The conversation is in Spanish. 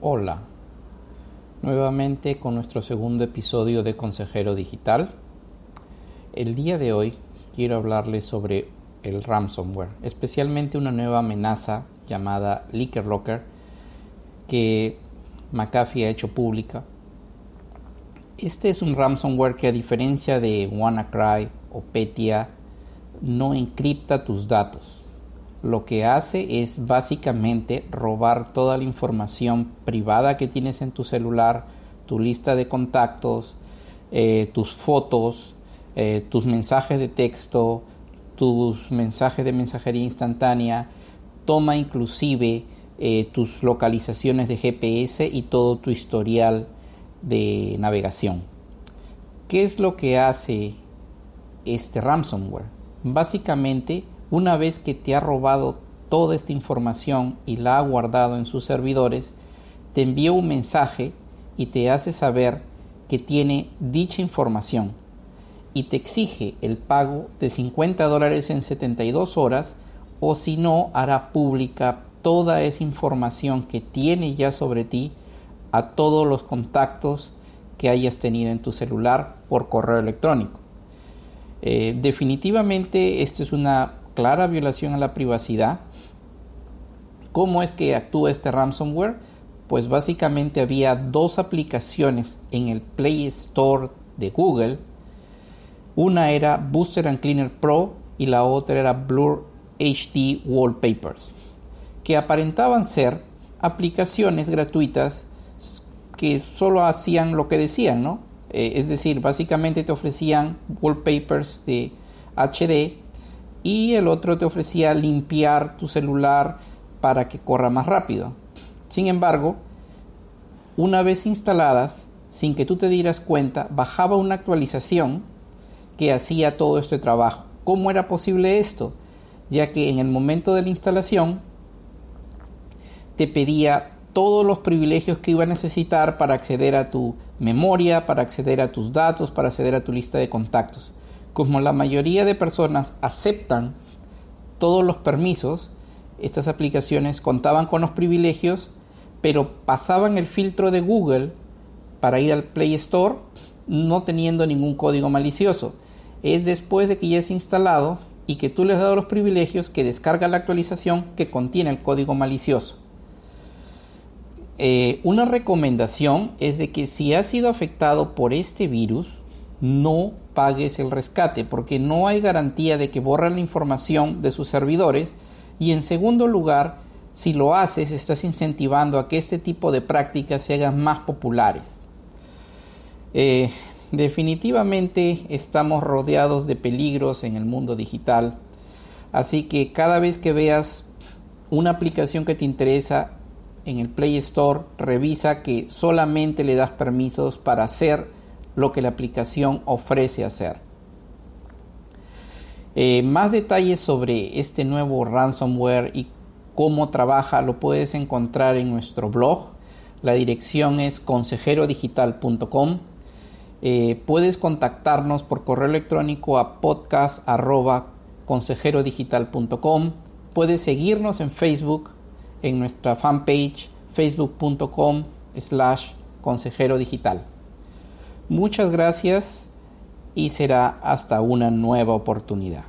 Hola, nuevamente con nuestro segundo episodio de Consejero Digital. El día de hoy quiero hablarles sobre el ransomware, especialmente una nueva amenaza llamada Licker Locker que McAfee ha hecho pública. Este es un ransomware que a diferencia de WannaCry o Petya no encripta tus datos lo que hace es básicamente robar toda la información privada que tienes en tu celular, tu lista de contactos, eh, tus fotos, eh, tus mensajes de texto, tus mensajes de mensajería instantánea, toma inclusive eh, tus localizaciones de GPS y todo tu historial de navegación. ¿Qué es lo que hace este ransomware? Básicamente una vez que te ha robado toda esta información y la ha guardado en sus servidores, te envía un mensaje y te hace saber que tiene dicha información y te exige el pago de 50 dólares en 72 horas o si no hará pública toda esa información que tiene ya sobre ti a todos los contactos que hayas tenido en tu celular por correo electrónico. Eh, definitivamente esto es una clara violación a la privacidad. ¿Cómo es que actúa este ransomware? Pues básicamente había dos aplicaciones en el Play Store de Google. Una era Booster and Cleaner Pro y la otra era Blur HD Wallpapers, que aparentaban ser aplicaciones gratuitas que solo hacían lo que decían, ¿no? Eh, es decir, básicamente te ofrecían wallpapers de HD y el otro te ofrecía limpiar tu celular para que corra más rápido. Sin embargo, una vez instaladas, sin que tú te dieras cuenta, bajaba una actualización que hacía todo este trabajo. ¿Cómo era posible esto? Ya que en el momento de la instalación te pedía todos los privilegios que iba a necesitar para acceder a tu memoria, para acceder a tus datos, para acceder a tu lista de contactos como la mayoría de personas aceptan todos los permisos, estas aplicaciones contaban con los privilegios, pero pasaban el filtro de Google para ir al Play Store no teniendo ningún código malicioso. Es después de que ya es instalado y que tú les has dado los privilegios que descarga la actualización que contiene el código malicioso. Eh, una recomendación es de que si has sido afectado por este virus, no pagues el rescate porque no hay garantía de que borren la información de sus servidores. Y en segundo lugar si lo haces estás incentivando a que este tipo de prácticas se hagan más populares. Eh, definitivamente estamos rodeados de peligros en el mundo digital. Así que cada vez que veas una aplicación que te interesa en el Play Store revisa que solamente le das permisos para hacer lo que la aplicación ofrece hacer. Eh, más detalles sobre este nuevo ransomware y cómo trabaja lo puedes encontrar en nuestro blog. La dirección es consejerodigital.com. Eh, puedes contactarnos por correo electrónico a podcast.consejerodigital.com. Puedes seguirnos en Facebook, en nuestra fanpage facebook.com slash consejero digital. Muchas gracias y será hasta una nueva oportunidad.